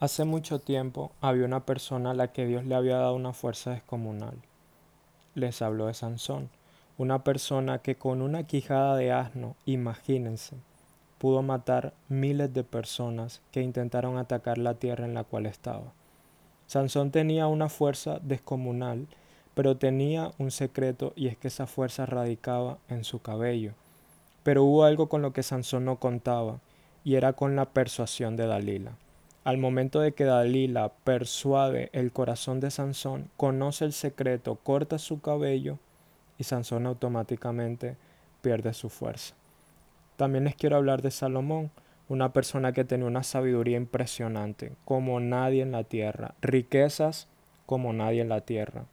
Hace mucho tiempo había una persona a la que Dios le había dado una fuerza descomunal. Les habló de Sansón, una persona que con una quijada de asno, imagínense, pudo matar miles de personas que intentaron atacar la tierra en la cual estaba. Sansón tenía una fuerza descomunal, pero tenía un secreto y es que esa fuerza radicaba en su cabello. Pero hubo algo con lo que Sansón no contaba, y era con la persuasión de Dalila. Al momento de que Dalila persuade el corazón de Sansón, conoce el secreto, corta su cabello y Sansón automáticamente pierde su fuerza. También les quiero hablar de Salomón, una persona que tenía una sabiduría impresionante, como nadie en la tierra, riquezas como nadie en la tierra.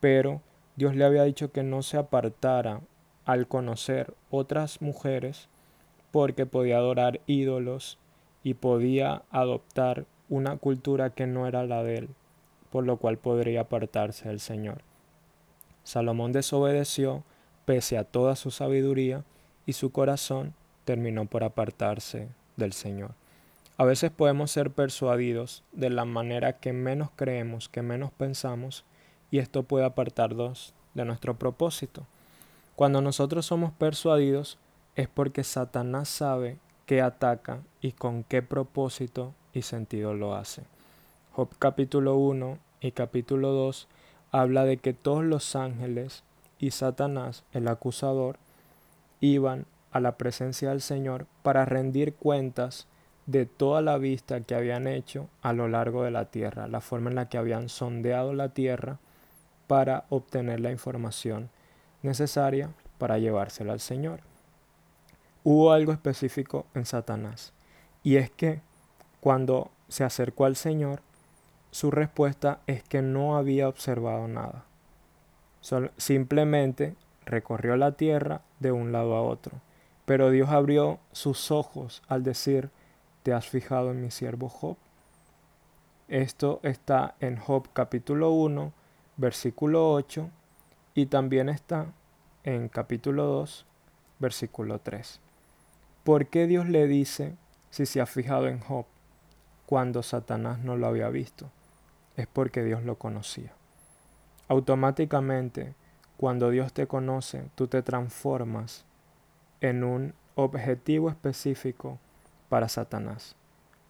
Pero Dios le había dicho que no se apartara al conocer otras mujeres porque podía adorar ídolos y podía adoptar una cultura que no era la de él, por lo cual podría apartarse del Señor. Salomón desobedeció pese a toda su sabiduría y su corazón terminó por apartarse del Señor. A veces podemos ser persuadidos de la manera que menos creemos, que menos pensamos, y esto puede apartarnos de nuestro propósito. Cuando nosotros somos persuadidos es porque Satanás sabe qué ataca y con qué propósito y sentido lo hace. Job capítulo 1 y capítulo 2 habla de que todos los ángeles y Satanás, el acusador, iban a la presencia del Señor para rendir cuentas de toda la vista que habían hecho a lo largo de la tierra, la forma en la que habían sondeado la tierra para obtener la información necesaria para llevársela al Señor hubo algo específico en Satanás. Y es que cuando se acercó al Señor, su respuesta es que no había observado nada. simplemente recorrió la tierra de un lado a otro. Pero Dios abrió sus ojos al decir, ¿te has fijado en mi siervo Job? Esto está en Job capítulo 1, versículo 8, y también está en capítulo 2, versículo 3. ¿Por qué Dios le dice si se ha fijado en Job cuando Satanás no lo había visto? Es porque Dios lo conocía. Automáticamente, cuando Dios te conoce, tú te transformas en un objetivo específico para Satanás.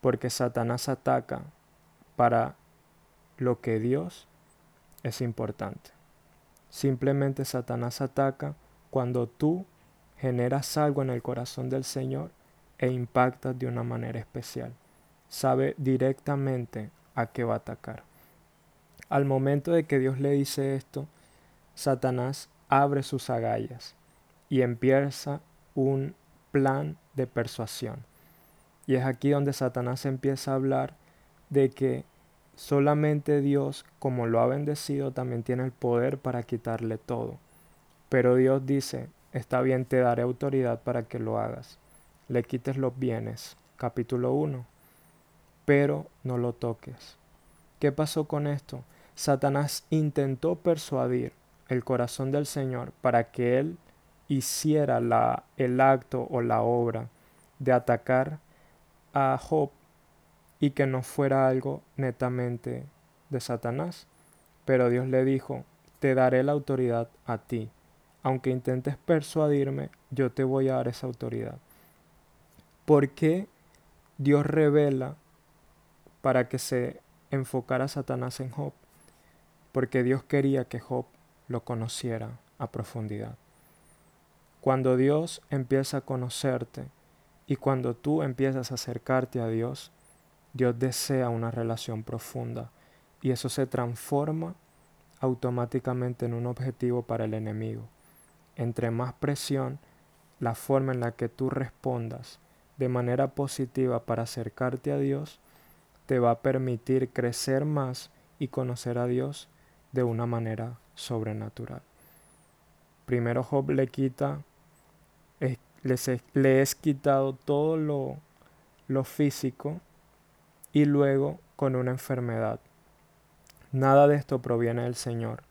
Porque Satanás ataca para lo que Dios es importante. Simplemente Satanás ataca cuando tú generas algo en el corazón del Señor e impactas de una manera especial. Sabe directamente a qué va a atacar. Al momento de que Dios le dice esto, Satanás abre sus agallas y empieza un plan de persuasión. Y es aquí donde Satanás empieza a hablar de que solamente Dios, como lo ha bendecido, también tiene el poder para quitarle todo. Pero Dios dice, Está bien, te daré autoridad para que lo hagas. Le quites los bienes. Capítulo 1. Pero no lo toques. ¿Qué pasó con esto? Satanás intentó persuadir el corazón del Señor para que él hiciera la, el acto o la obra de atacar a Job y que no fuera algo netamente de Satanás. Pero Dios le dijo, te daré la autoridad a ti aunque intentes persuadirme, yo te voy a dar esa autoridad. ¿Por qué Dios revela para que se enfocara Satanás en Job? Porque Dios quería que Job lo conociera a profundidad. Cuando Dios empieza a conocerte y cuando tú empiezas a acercarte a Dios, Dios desea una relación profunda y eso se transforma automáticamente en un objetivo para el enemigo entre más presión, la forma en la que tú respondas de manera positiva para acercarte a Dios, te va a permitir crecer más y conocer a Dios de una manera sobrenatural. Primero Job le quita, le es quitado todo lo, lo físico y luego con una enfermedad. Nada de esto proviene del Señor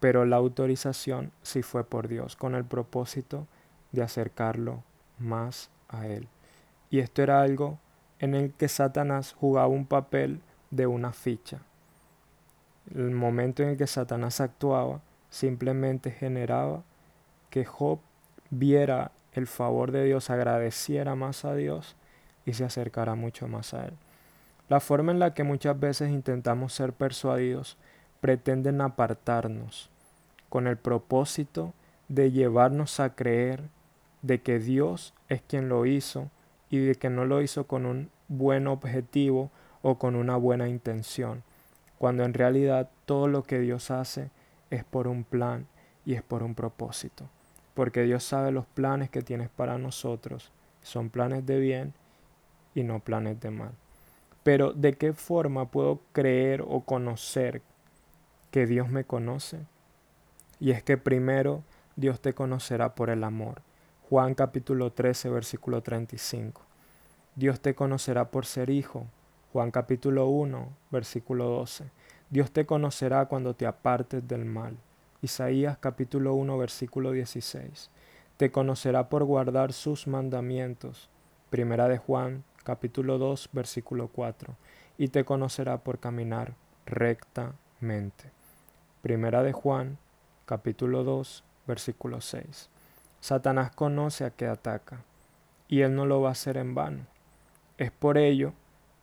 pero la autorización sí fue por Dios, con el propósito de acercarlo más a Él. Y esto era algo en el que Satanás jugaba un papel de una ficha. El momento en el que Satanás actuaba simplemente generaba que Job viera el favor de Dios, agradeciera más a Dios y se acercara mucho más a Él. La forma en la que muchas veces intentamos ser persuadidos pretenden apartarnos con el propósito de llevarnos a creer de que Dios es quien lo hizo y de que no lo hizo con un buen objetivo o con una buena intención, cuando en realidad todo lo que Dios hace es por un plan y es por un propósito, porque Dios sabe los planes que tienes para nosotros, son planes de bien y no planes de mal. Pero ¿de qué forma puedo creer o conocer que Dios me conoce? Y es que primero Dios te conocerá por el amor. Juan capítulo 13, versículo 35. Dios te conocerá por ser hijo. Juan capítulo 1, versículo 12. Dios te conocerá cuando te apartes del mal. Isaías capítulo 1, versículo 16. Te conocerá por guardar sus mandamientos. Primera de Juan capítulo 2, versículo 4. Y te conocerá por caminar rectamente. Primera de Juan capítulo 2, versículo 6. Satanás conoce a qué ataca, y él no lo va a hacer en vano. Es por ello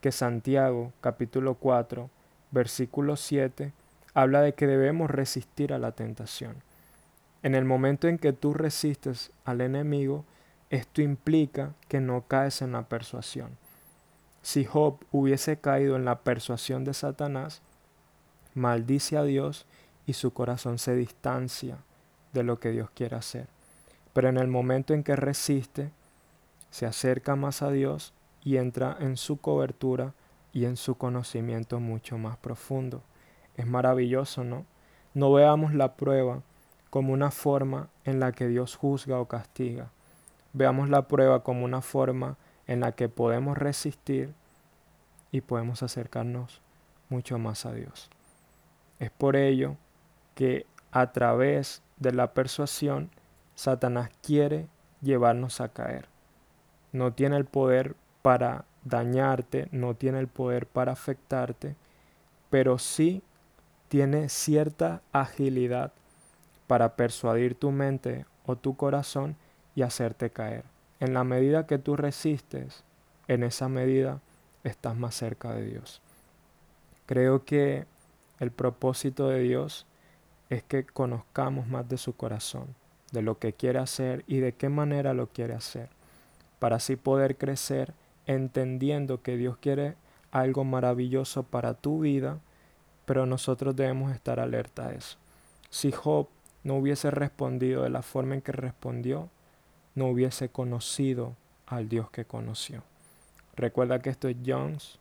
que Santiago, capítulo 4, versículo 7, habla de que debemos resistir a la tentación. En el momento en que tú resistes al enemigo, esto implica que no caes en la persuasión. Si Job hubiese caído en la persuasión de Satanás, maldice a Dios y su corazón se distancia de lo que Dios quiere hacer. Pero en el momento en que resiste, se acerca más a Dios y entra en su cobertura y en su conocimiento mucho más profundo. Es maravilloso, ¿no? No veamos la prueba como una forma en la que Dios juzga o castiga. Veamos la prueba como una forma en la que podemos resistir y podemos acercarnos mucho más a Dios. Es por ello que a través de la persuasión, Satanás quiere llevarnos a caer. No tiene el poder para dañarte, no tiene el poder para afectarte, pero sí tiene cierta agilidad para persuadir tu mente o tu corazón y hacerte caer. En la medida que tú resistes, en esa medida estás más cerca de Dios. Creo que el propósito de Dios es que conozcamos más de su corazón, de lo que quiere hacer y de qué manera lo quiere hacer, para así poder crecer entendiendo que Dios quiere algo maravilloso para tu vida, pero nosotros debemos estar alerta a eso. Si Job no hubiese respondido de la forma en que respondió, no hubiese conocido al Dios que conoció. Recuerda que esto es Jones,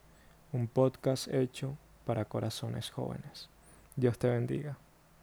un podcast hecho para corazones jóvenes. Dios te bendiga.